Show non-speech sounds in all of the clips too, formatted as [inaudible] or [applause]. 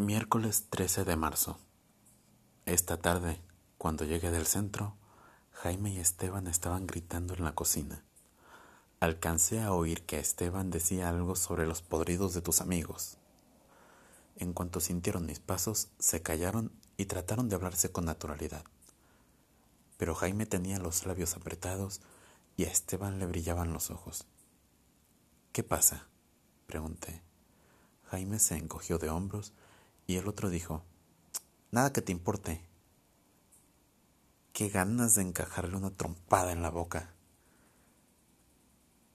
Miércoles 13 de marzo. Esta tarde, cuando llegué del centro, Jaime y Esteban estaban gritando en la cocina. Alcancé a oír que Esteban decía algo sobre los podridos de tus amigos. En cuanto sintieron mis pasos, se callaron y trataron de hablarse con naturalidad. Pero Jaime tenía los labios apretados y a Esteban le brillaban los ojos. ¿Qué pasa? pregunté. Jaime se encogió de hombros y el otro dijo, Nada que te importe. Qué ganas de encajarle una trompada en la boca.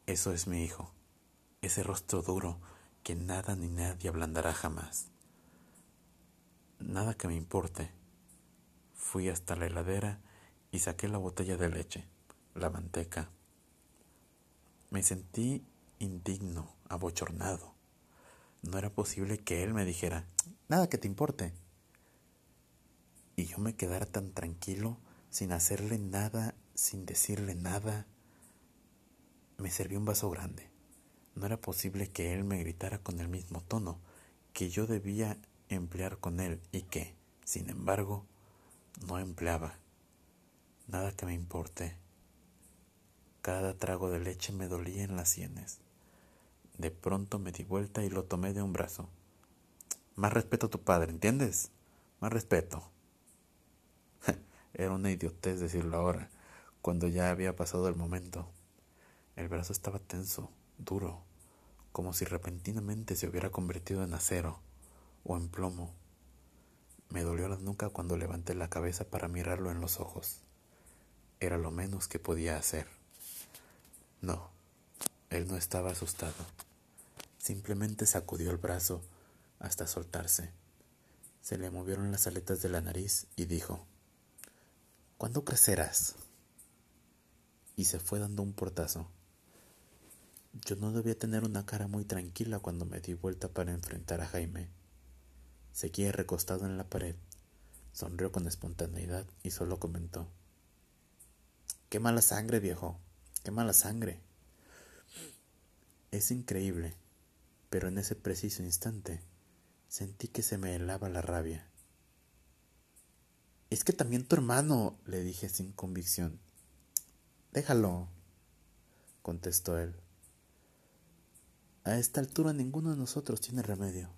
Eso es mi hijo, ese rostro duro que nada ni nadie ablandará jamás. Nada que me importe. Fui hasta la heladera y saqué la botella de leche, la manteca. Me sentí indigno, abochornado. No era posible que él me dijera, nada que te importe. Y yo me quedara tan tranquilo, sin hacerle nada, sin decirle nada. Me serví un vaso grande. No era posible que él me gritara con el mismo tono que yo debía emplear con él y que, sin embargo, no empleaba. Nada que me importe. Cada trago de leche me dolía en las sienes. De pronto me di vuelta y lo tomé de un brazo. Más respeto a tu padre, ¿entiendes? Más respeto. [laughs] Era una idiotez decirlo ahora, cuando ya había pasado el momento. El brazo estaba tenso, duro, como si repentinamente se hubiera convertido en acero o en plomo. Me dolió la nuca cuando levanté la cabeza para mirarlo en los ojos. Era lo menos que podía hacer. No, él no estaba asustado. Simplemente sacudió el brazo hasta soltarse. Se le movieron las aletas de la nariz y dijo, ¿Cuándo crecerás? Y se fue dando un portazo. Yo no debía tener una cara muy tranquila cuando me di vuelta para enfrentar a Jaime. Seguía recostado en la pared. Sonrió con espontaneidad y solo comentó. Qué mala sangre, viejo. Qué mala sangre. Es increíble, pero en ese preciso instante sentí que se me helaba la rabia. Es que también tu hermano, le dije sin convicción. Déjalo, contestó él. A esta altura ninguno de nosotros tiene remedio.